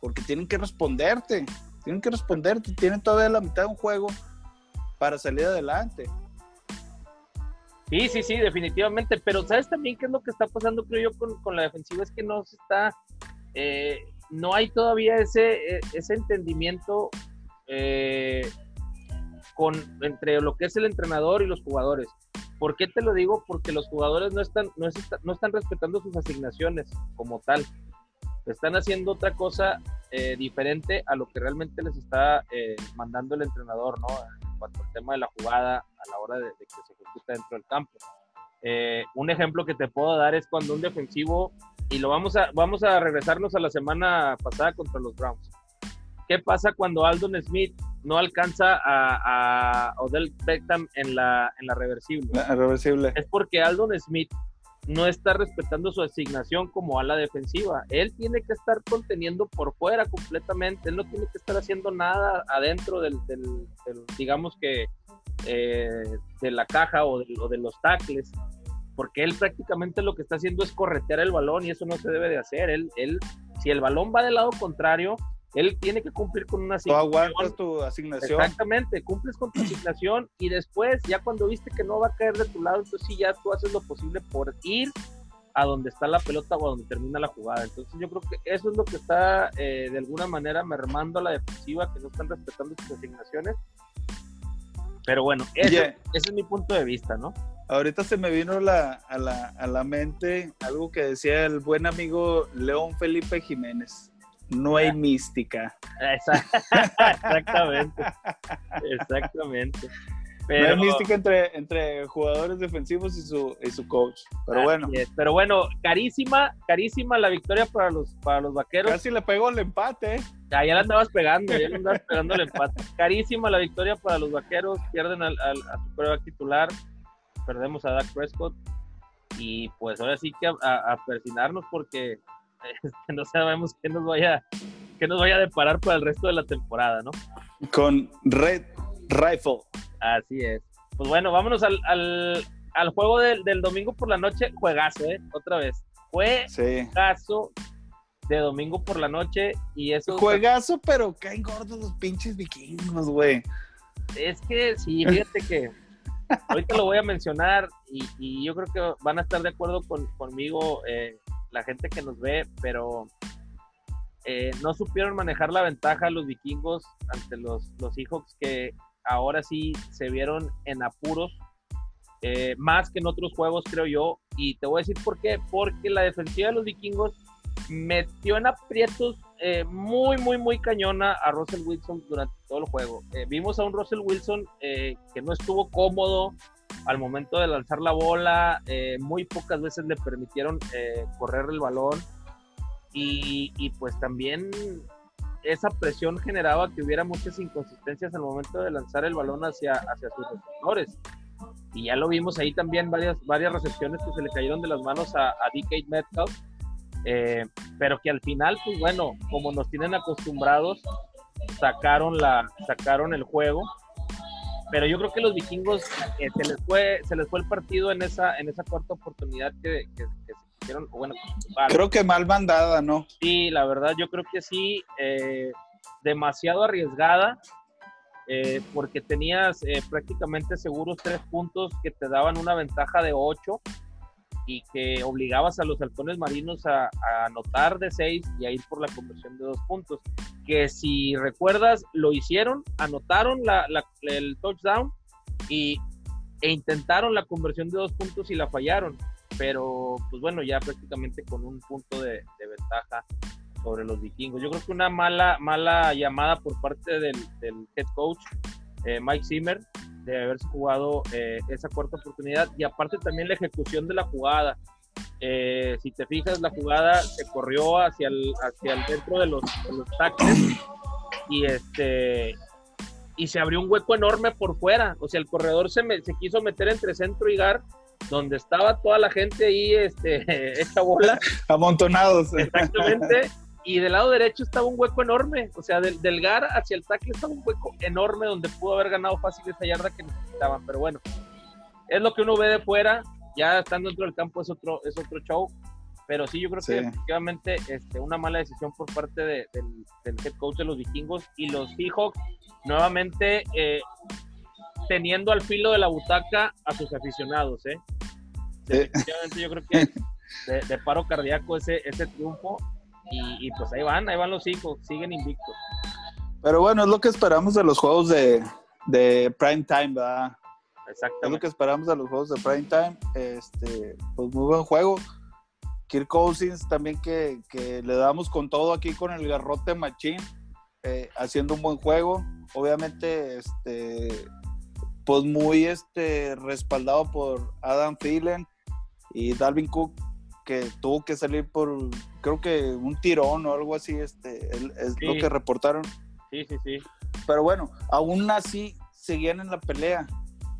porque tienen que responderte, tienen que responderte, tienen todavía la mitad de un juego para salir adelante. Sí, sí, sí, definitivamente, pero ¿sabes también qué es lo que está pasando, creo yo, con, la defensiva? Es que no se está, eh, no hay todavía ese, e, ese entendimiento eh, con, entre lo que es el entrenador y los jugadores. ¿Por qué te lo digo? Porque los jugadores no están, no, están respetando sus asignaciones como tal. Están haciendo otra cosa eh, diferente a lo que realmente les está eh, mandando el entrenador, ¿no? En cuanto al tema de la jugada a la hora de, que se ejecuta dentro del campo. Eh, un ejemplo que te puedo dar es cuando un defensivo, y lo vamos a, vamos a regresarnos a la semana pasada contra los Browns. ¿Qué pasa cuando Aldon Smith no alcanza a, Odell Beckham en la, en la reversible. reversible. Es porque Aldon Smith no está respetando su asignación como ala defensiva. Él tiene que estar conteniendo por fuera completamente. Él no tiene que estar haciendo nada adentro del, digamos que, eh, de la caja o de, los tackles. porque él prácticamente lo que está haciendo es corretear el balón y eso no se debe de hacer. Él, él, si el balón va del lado contrario, él tiene que cumplir con una asignación. Tú aguantas tu asignación. Exactamente, cumples con tu asignación y después, ya cuando viste que no va a caer de tu lado, entonces sí, ya tú haces lo posible por ir a donde está la pelota o a donde termina la jugada. Entonces yo creo que eso es lo que está eh, de alguna manera mermando a la defensiva, que no están respetando sus asignaciones. Pero bueno, ese, es mi punto de vista, ¿no? Ahorita se me vino la, a, la, a la mente algo que decía el buen amigo León Felipe Jiménez no hay mística. Exactamente. Exactamente. no hay mística entre, entre jugadores defensivos y su, y su coach. Pero bueno. Pero bueno, carísima, carísima la victoria para los, para los vaqueros. Casi le pegó el empate. Ya, ya la andabas pegando, ya le andabas pegando el empate. Carísima la victoria para los vaqueros. Pierden al, a su prueba titular. Perdemos a Dak Prescott. Y pues ahora sí que a, a persinarnos porque este, no sabemos qué nos vaya qué nos vaya a deparar para el resto de la temporada, ¿no? Con Red Rifle. Así es. Pues bueno, vámonos al, al, juego del, domingo por la noche. Juegazo, ¿eh? Otra vez. Juegazo de domingo por la noche y eso... Juegazo, pero caen gordos los pinches vikingos, güey. Es que sí, fíjate que ahorita lo voy a mencionar y, yo creo que van a estar de acuerdo con, conmigo eh, la gente que nos ve, pero eh, no supieron manejar la ventaja los vikingos ante los, los Seahawks que ahora sí se vieron en apuros, eh, más que en otros juegos creo yo, y te voy a decir por qué, porque la defensiva de los vikingos metió en aprietos eh, muy, muy, muy cañona a Russell Wilson durante todo el juego. vimos a un Russell Wilson que no estuvo cómodo, al momento de lanzar la bola, eh, muy pocas veces le permitieron eh, correr el balón y, pues también esa presión generaba que hubiera muchas inconsistencias al momento de lanzar el balón hacia, hacia sus receptores. Y ya lo vimos ahí también, varias, varias recepciones que se le cayeron de las manos a, a DK Metcalf, eh, pero que al final, pues bueno, como nos tienen acostumbrados, sacaron, la, sacaron el juego pero yo creo que los vikingos eh, se les fue se les fue el partido en esa en esa cuarta oportunidad que, se hicieron bueno creo que mal mandada no sí la verdad yo creo que sí eh, demasiado arriesgada eh, porque tenías prácticamente seguros tres puntos que te daban una ventaja de ocho y que obligabas a los halcones marinos a, anotar de seis y a ir por la conversión de dos puntos. Que si recuerdas, lo hicieron, anotaron la, el touchdown y, e intentaron la conversión de dos puntos y la fallaron. Pero, pues bueno, ya prácticamente con un punto de, ventaja sobre los vikingos. Yo creo que una mala, mala llamada por parte del, head coach eh, Mike Zimmer de haberse jugado eh, esa cuarta oportunidad y aparte también la ejecución de la jugada. Eh, si te fijas, la jugada se corrió hacia el, hacia el dentro de los, de y este y se abrió un hueco enorme por fuera. O sea, el corredor se, se quiso meter entre centro y gar, donde estaba toda la gente ahí, este, esta bola. Amontonados. Exactamente y del lado derecho estaba un hueco enorme, o sea, del, del GAR hacia el tackle estaba un hueco enorme donde pudo haber ganado fácil esa yarda que necesitaban, pero bueno, es lo que uno ve de fuera, ya estando dentro del campo es otro, es otro show, pero sí, yo creo que efectivamente este, una mala decisión por parte del, head coach de los vikingos y los Seahawks nuevamente eh, teniendo al filo de la butaca a sus aficionados, ¿eh? Definitivamente yo creo que de, de, paro cardíaco ese, ese triunfo y, pues ahí van, ahí van los hijos, siguen invictos. Pero bueno, es lo que esperamos de los juegos de, de prime time, ¿verdad? Exactamente. Es lo que esperamos de los juegos de prime time. Este, pues muy buen juego. Kirk Cousins también que, que le damos con todo aquí con el garrote machín, eh, haciendo un buen juego. Obviamente, este, pues muy este, respaldado por Adam Thielen y Dalvin Cook que tuvo que salir por, creo que un tirón o algo así, este, es lo que reportaron. Sí, sí, sí. Pero bueno, aún así seguían en la pelea.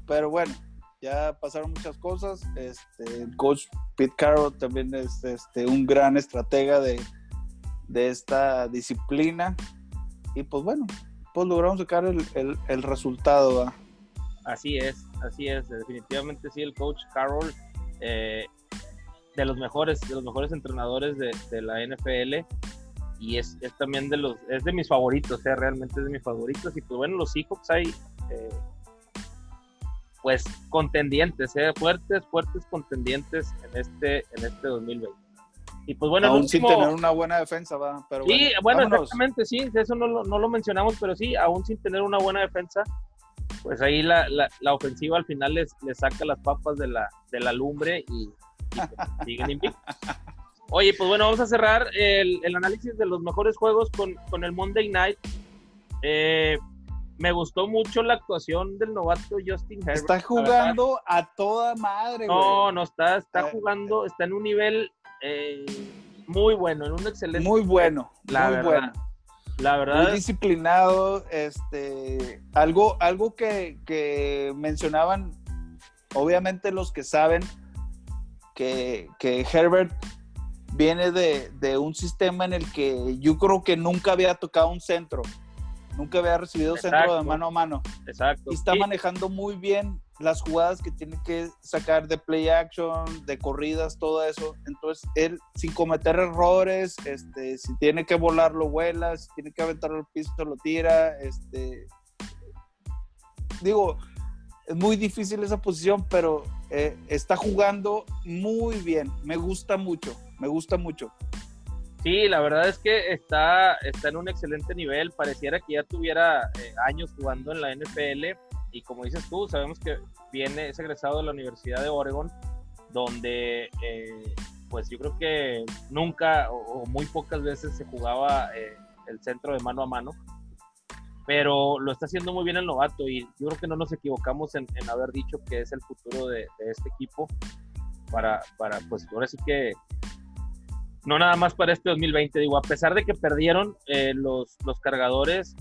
Pero bueno, ya pasaron muchas cosas. Este, el coach Pete Carroll también es este, un gran estratega de, de esta disciplina. Y pues bueno, pues logramos sacar el, el, resultado. Así es, así es. Definitivamente sí, el coach Carroll eh, de los mejores, de los mejores entrenadores de, de la NFL y es, es, también de los, es de mis favoritos, sea, realmente es de mis favoritos y pues bueno, los Seahawks hay eh, pues contendientes, eh, fuertes, fuertes contendientes en este, en este 2020. Y pues bueno, aún sin tener una buena defensa, va. Pero sí, bueno, exactamente, sí, eso no lo, no lo, mencionamos, pero sí, aún sin tener una buena defensa, pues ahí la, la, la ofensiva al final les, les, saca las papas de la, de la lumbre y, siguen invictos. Oye, pues bueno, vamos a cerrar el, el análisis de los mejores juegos con, con el Monday Night. Eh, me gustó mucho la actuación del novato Justin Herbert. Está jugando a toda madre, No, no está, está eh, jugando, está en un nivel eh, muy bueno, en un excelente. Muy bueno, la muy bueno. La verdad. Muy disciplinado. Este, algo, algo que, que mencionaban, obviamente los que saben que, que Herbert viene de, de, un sistema en el que yo creo que nunca había tocado un centro, nunca había recibido centro de mano a mano. Exacto. Y está manejando muy bien las jugadas que tiene que sacar de play action, de corridas, todo eso. Entonces, él, sin cometer errores, este, si tiene que volar, lo vuela, si tiene que aventar al piso, lo tira. Este, digo, es muy difícil esa posición, pero eh, está jugando muy bien. Me gusta mucho, me gusta mucho. Sí, la verdad es que está, está en un excelente nivel. Pareciera que ya tuviera eh, años jugando en la NFL y como dices tú, sabemos que viene, es egresado de la Universidad de Oregon, donde eh, pues yo creo que nunca o, muy pocas veces se jugaba eh, el centro de mano a mano, pero lo está haciendo muy bien el novato y yo creo que no nos equivocamos en, haber dicho que es el futuro de, este equipo para, para, pues ahora sí que no nada más para este 2020, digo, a pesar de que perdieron eh, los, los cargadores,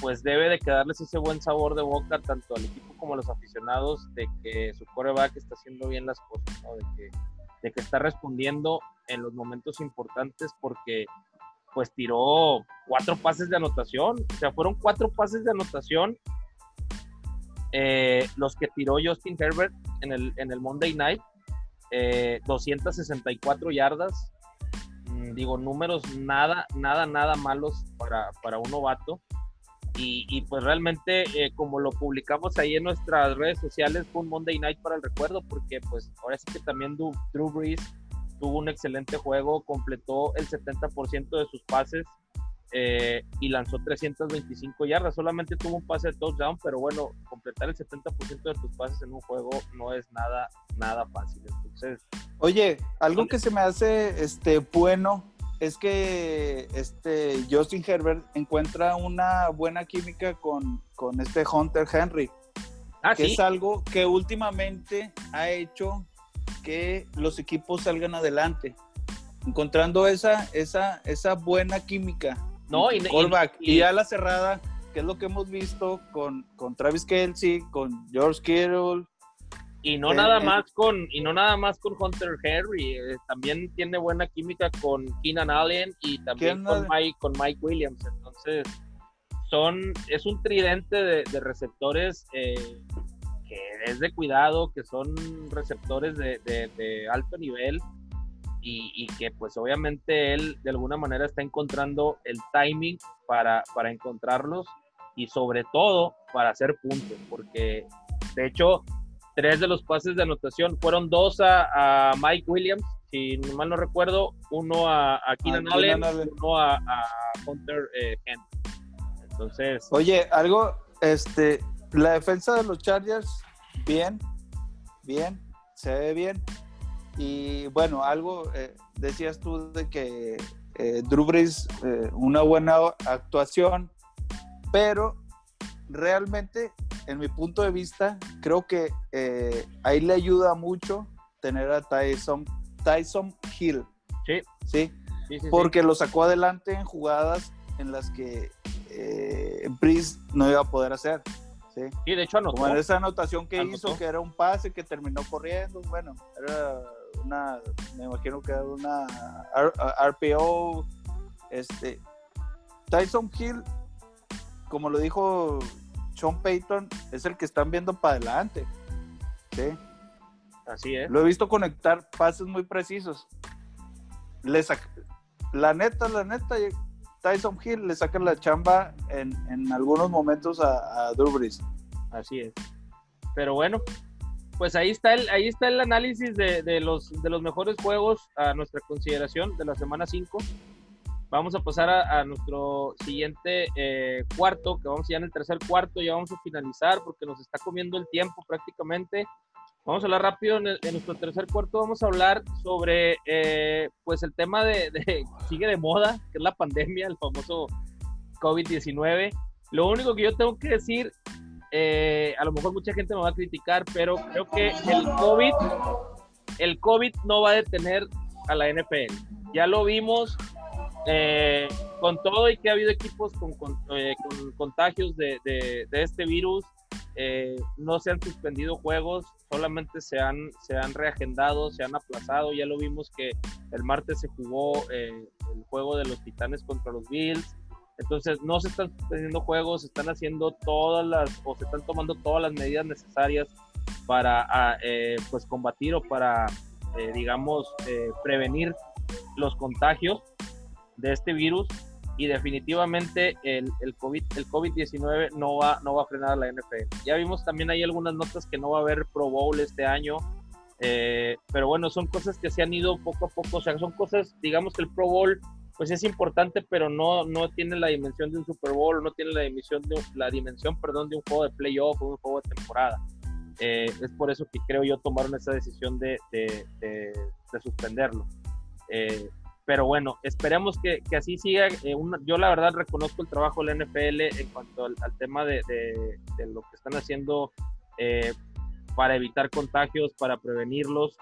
pues debe de quedarles ese buen sabor de boca tanto al equipo como a los aficionados de que su coreback está haciendo bien las cosas, de, que, de que está respondiendo en los momentos importantes porque pues tiró cuatro pases de anotación, o sea, fueron cuatro pases de anotación eh, los que tiró Justin Herbert en el, en el Monday Night, 264 eh, yardas, mm, digo, números nada, nada, nada malos para, para un novato. Y, pues realmente, eh, como lo publicamos ahí en nuestras redes sociales, fue un Monday Night para el recuerdo, porque pues ahora sí que también Drew Brees tuvo un excelente juego, completó el 70% de sus pases eh, y lanzó 325 yardas. Solamente tuvo un pase de touchdown, pero bueno, completar el 70% de tus pases en un juego no es nada, nada fácil. Entonces, oye, algo que se me hace este bueno es que este Justin Herbert encuentra una buena química con, este Hunter Henry. Ah, que es algo que últimamente ha hecho que los equipos salgan adelante. Encontrando esa, esa, esa buena química. No, y, y, a la cerrada, que es lo que hemos visto con, con Travis Kelsey, con George Kittle, y no nada más con y no nada más con Hunter Henry eh, también tiene buena química con Keenan Allen y también con Mike, con Mike Williams entonces son es un tridente de, receptores eh, que es de cuidado que son receptores de, alto nivel y, y, que pues obviamente él de alguna manera está encontrando el timing para, para encontrarlos y sobre todo para hacer puntos porque de hecho tres de los pases de anotación fueron dos a, Mike Williams, si mal no recuerdo, uno a, Keenan Allen, uno a, Hunter eh, Entonces. Oye, algo, este, la defensa de los Chargers, bien, bien, se ve bien. Y bueno, algo eh, decías tú de que eh, Drew Brees, eh, una buena actuación, pero realmente en mi punto de vista, creo que eh, ahí le ayuda mucho tener a Tyson, Tyson Hill. Sí. ¿sí? Porque lo sacó adelante en jugadas en las que eh, Breeze no iba a poder hacer. Sí, sí de hecho anotó. Como en esa anotación que hizo, que era un pase que terminó corriendo, bueno, era una, me imagino que era una RPO. Este, Tyson Hill, como lo dijo Sean Payton es el que están viendo para adelante. ¿sí? Así es. Lo he visto conectar pases muy precisos. La neta, la neta, Tyson Hill le saca la chamba en, en algunos momentos a, a Así es. Pero bueno, pues ahí está el, ahí está el análisis de, de, los, de los mejores juegos a nuestra consideración de la semana 5. Vamos a pasar a, nuestro siguiente eh, cuarto, que vamos ya en el tercer cuarto, ya vamos a finalizar porque nos está comiendo el tiempo prácticamente. Vamos a hablar rápido en, nuestro tercer cuarto, vamos a hablar sobre eh, pues el tema de, de, sigue de moda, que es la pandemia, el famoso COVID-19. Lo único que yo tengo que decir eh, a lo mejor mucha gente me va a criticar, pero creo que el COVID, el COVID no va a detener a la NFL. Ya lo vimos eh, con todo y que ha habido equipos con, contagios de, este virus. No se han suspendido juegos, solamente se han, se han reagendado, se han aplazado. Ya lo vimos que el martes se jugó el juego de los Titanes contra los Bills. Entonces no se están teniendo juegos, se están haciendo todas las, o se están tomando todas las medidas necesarias para ah, eh, pues combatir o para, eh, digamos, eh, prevenir los contagios de este virus y definitivamente el, el COVID el COVID-19 no va no va a frenar a la NFL. Ya vimos también hay algunas notas que no va a haber Pro Bowl este año, pero bueno, son cosas que se han ido poco a poco, o sea, son cosas, digamos que el Pro Bowl pues es importante, pero no, no tiene la dimensión de un Super Bowl, no tiene la dimensión de, la dimensión, perdón, de un juego de playoff o un juego de temporada. Eh, es por eso que creo yo tomaron esa decisión de, de, suspenderlo. Eh, pero bueno, esperemos que, que así siga. Eh, yo la verdad reconozco el trabajo de la NFL en cuanto al, tema de, lo que están haciendo para evitar contagios, para prevenirlos.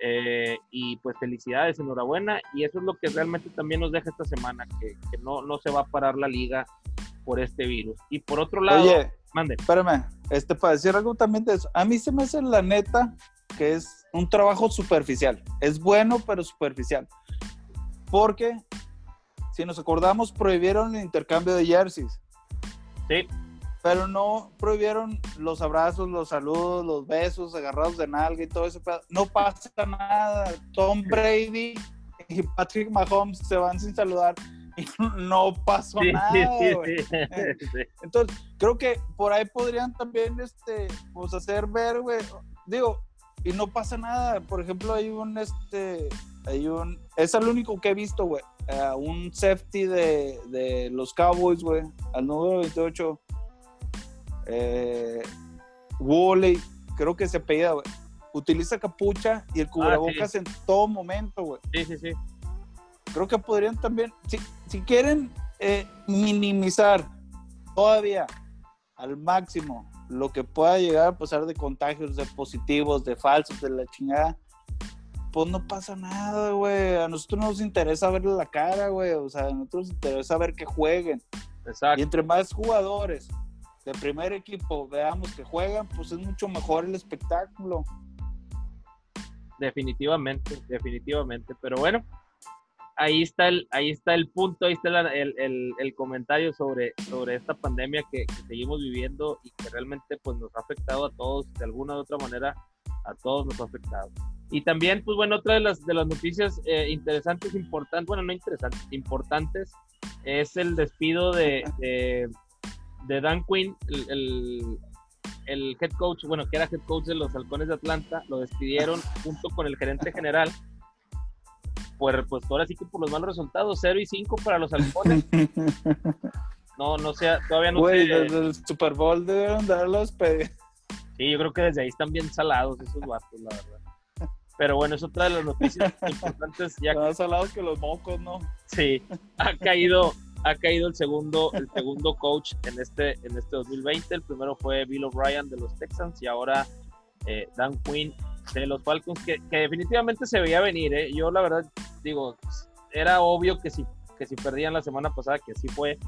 Eh, y pues felicidades, enhorabuena. Y eso es lo que realmente también nos deja esta semana, que, no, no se va a parar la liga por este virus. Y por otro lado, Oye, mande. Espérame, este, para decir algo también de eso, a mí se me hace la neta que es un trabajo superficial. Es bueno, pero superficial. Porque, si nos acordamos, prohibieron el intercambio de jerseys. Sí pero no prohibieron los abrazos, los saludos, los besos, agarrados de nalga y todo eso. No pasa nada. Tom Brady y Patrick Mahomes se van sin saludar y no pasó nada. Entonces, creo que por ahí podrían también este, pues hacer ver, güey. Digo, y no pasa nada. Por ejemplo, hay un, este, hay un, es el único que he visto, güey. Un safety de, de los Cowboys, güey, al número 28 eh, Woolley, creo que se pedía, Utiliza capucha y el ah, cubrebocas en todo momento, güey. Sí, sí, sí. Creo que podrían también, si, si quieren eh, minimizar todavía al máximo lo que pueda llegar a pasar de contagios, de positivos, de falsos, de la chingada, pues no pasa nada, güey. A nosotros nos interesa verle la cara, güey. O sea, a nosotros nos interesa ver que jueguen. Exacto. Y entre más jugadores de primer equipo veamos que juegan, pues es mucho mejor el espectáculo. Definitivamente, definitivamente. Pero bueno, ahí está el, ahí está el punto, ahí está el, el, comentario sobre, sobre esta pandemia que, seguimos viviendo y que realmente pues nos ha afectado a todos, de alguna u otra manera, a todos nos ha afectado. Y también, pues bueno, otra de las, de las noticias eh, interesantes, importantes, bueno, no interesantes, importantes, es el despido de de Dan Quinn, el, el, head coach, bueno, que era head coach de los Halcones de Atlanta, lo despidieron junto con el gerente general. Pues, pues ahora sí que por los malos resultados, 0 y 5 para los Halcones. No, no sé, todavía no Güey, desde el Super Bowl debieron dar los Sí, yo creo que desde ahí están bien salados esos vatos, la verdad. Pero bueno, es otra de las noticias importantes. Ya Más salados que los mocos, ¿no? Sí, ha caído ha caído el segundo, el segundo coach en este, en este 2020. El primero fue Bill O'Brien de los Texans y ahora eh, Dan Quinn de los Falcons, que, definitivamente se veía venir. ¿eh? Yo la verdad digo, era obvio que si, que si perdían la semana pasada, que así fue,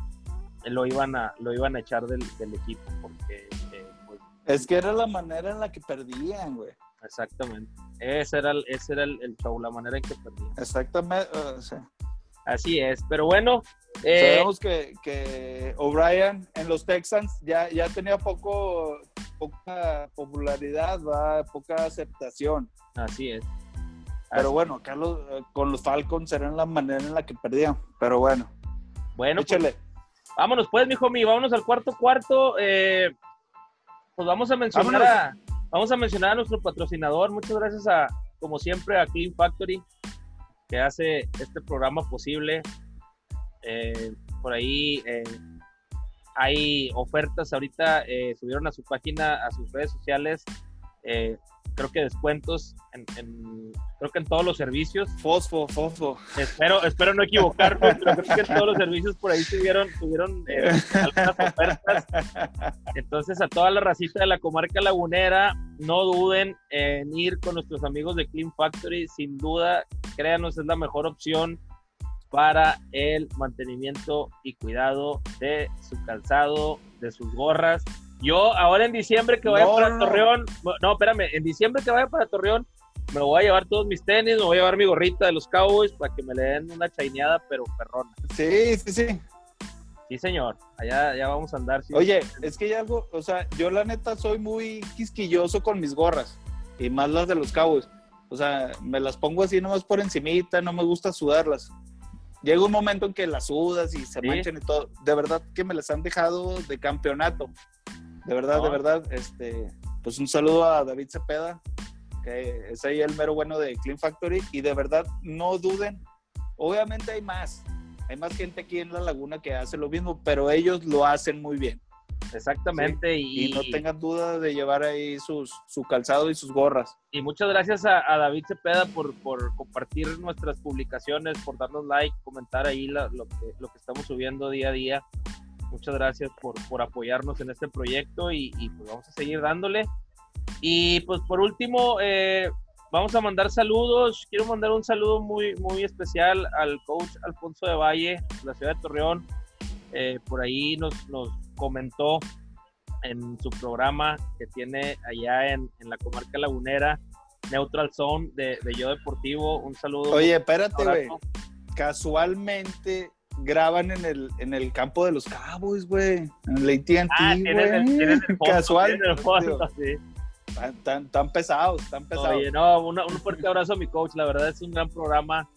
lo iban a, lo iban a echar del, equipo. Porque, eh, pues, es que era la manera en la que perdían, güey. Exactamente. Ese era, el, ese era el, show, la manera en que perdían. Exactamente. Así es, pero bueno. Eh, Sabemos que, que O'Brien en los Texans ya, ya tenía poco, poca popularidad, poca aceptación. Así es. Pero bueno, acá eh, con los Falcons era la manera en la que perdían. Pero bueno. Bueno, pues, vámonos pues, mi homie, vámonos al cuarto cuarto. Eh, pues vamos a mencionar a, vamos a mencionar a nuestro patrocinador. Muchas gracias a, como siempre, a Clean Factory, que hace este programa posible. Eh, por ahí hay ofertas ahorita, subieron a su página, a sus redes sociales, creo que descuentos en, creo que en todos los servicios. Fosfo, fosfo. Espero, espero no equivocarme, pero creo que en todos los servicios por ahí tuvieron, tuvieron eh, algunas ofertas. Entonces, a toda la racita de la comarca lagunera, no duden en ir con nuestros amigos de Clean Factory. Sin duda, créanos, es la mejor opción para el mantenimiento y cuidado de su calzado, de sus gorras yo ahora en diciembre que vaya para Torreón, no, espérame, en diciembre que vaya para Torreón, me voy a llevar todos mis tenis, me voy a llevar mi gorrita de los Cowboys para que me le den una chaineada, pero perrona. Sí, sí, sí. Sí, señor, allá ya vamos a andar. Oye, es que hay algo, o sea, yo la neta soy muy quisquilloso con mis gorras, y más las de los Cowboys. O sea, me las pongo así nomás por encimita, no me gusta sudarlas. Llega un momento en que las sudas y se manchan y todo. De verdad que me las han dejado de campeonato. De verdad, de verdad, este, pues un saludo a David Cepeda, que es ahí el mero bueno de Clean Factory, y de verdad, no duden, obviamente hay más, hay más gente aquí en la laguna que hace lo mismo, pero ellos lo hacen muy bien. Exactamente. Y, no tengan duda de llevar ahí sus, su calzado y sus gorras. Y muchas gracias a, David Cepeda por, por, compartir nuestras publicaciones, por darnos like, comentar ahí lo, que, lo que estamos subiendo día a día. Muchas gracias por, por apoyarnos en este proyecto y, pues vamos a seguir dándole. Y pues por último, eh, vamos a mandar saludos. Quiero mandar un saludo muy, muy especial al coach Alfonso de Valle, de la ciudad de Torreón. Eh, por ahí nos, nos comentó en su programa que tiene allá en, en la comarca lagunera, Neutral Zone de, de Yo Deportivo. Un saludo. Oye, espérate, güey. Casualmente graban en el, en el campo de los Cowboys, güey. En el AT&T, ah. Casual. Tan, tan, pesados, tan pesados. Oye, no, un fuerte abrazo a mi coach. La verdad es un gran programa.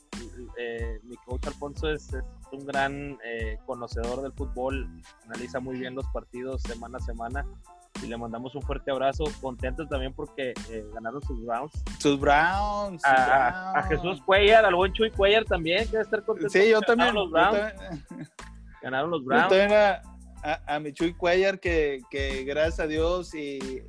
Eh, mi coach Alfonso es, es un gran eh, conocedor del fútbol. Analiza muy bien los partidos semana a semana y le mandamos un fuerte abrazo. Contentos también porque eh, ganaron sus Browns. Sus Browns. A, Jesús Cuellar, al buen Chuy Cuellar también, que estar contento. Sí, yo también. Los Browns. Ganaron los Browns. Yo también a, mi Chuy Cuellar, que, que gracias a Dios y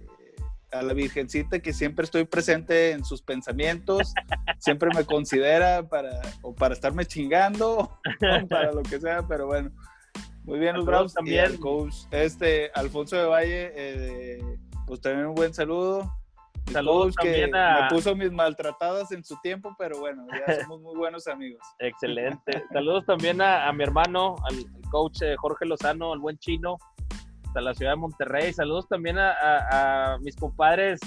a la Virgencita que siempre estoy presente en sus pensamientos, siempre me considera para o para estarme chingando o para lo que sea, pero bueno, muy bien, los Browns también. coach, este, Alfonso de Valle, eh, pues también un buen saludo. Saludos también que a... Me puso mis maltratadas en su tiempo, pero bueno, ya somos muy buenos amigos. Excelente. Saludos también a, mi hermano, al, coach eh, Jorge Lozano, al buen chino, hasta la ciudad de Monterrey. Saludos también a mis compadres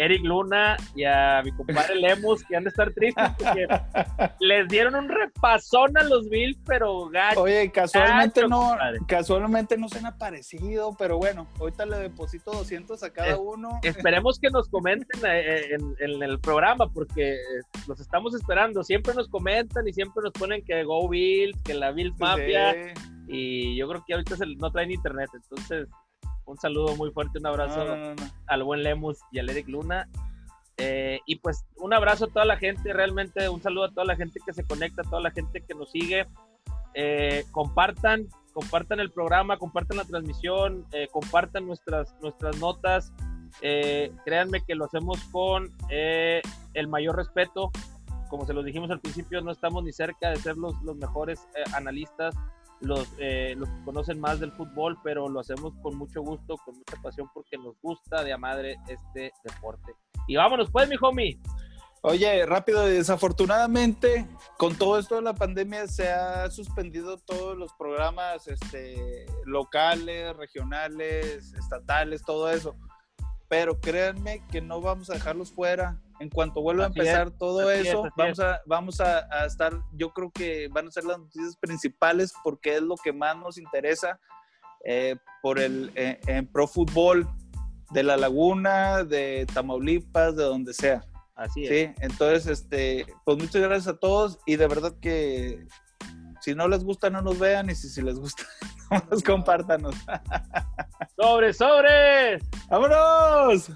Eric Luna y a mi compadre Lemus, que han de estar tristes porque les dieron un repasón a los Bills, pero gacho. Oye, casualmente no, casualmente no se han aparecido, pero bueno, ahorita le deposito 200 a cada uno. Esperemos que nos comenten eh, en, el programa, porque los estamos esperando. Siempre nos comentan y siempre nos ponen que Go Bills, que la Bills Mafia. Y yo creo que ahorita no traen internet, entonces un saludo muy fuerte, un abrazo al buen Lemus y al Eric Luna. Eh, y pues un abrazo a toda la gente, realmente un saludo a toda la gente que se conecta, a toda la gente que nos sigue. Eh, compartan, compartan el programa, compartan la transmisión, eh, compartan nuestras, nuestras notas. créanme que lo hacemos con el mayor respeto. Como se los dijimos al principio, no estamos ni cerca de ser los, los mejores analistas los, eh, los que conocen más del fútbol, pero lo hacemos con mucho gusto, con mucha pasión, porque nos gusta de a madre este deporte. Y vámonos pues, mi homie. Oye, rápido, desafortunadamente, con todo esto de la pandemia se ha suspendido todos los programas este, locales, regionales, estatales, todo eso. Pero créanme que no vamos a dejarlos fuera en cuanto vuelva a empezar todo eso, vamos, a, vamos a, estar, yo creo que van a ser las noticias principales porque es lo que más nos interesa eh, por el eh, en pro fútbol de la laguna, de Tamaulipas, de donde sea. Así es. Sí, entonces, este, pues muchas gracias a todos y de verdad que si no les gusta, no nos vean y si, si les gusta, no nos compártanos. ¡Sobre, sobre! ¡Vámonos!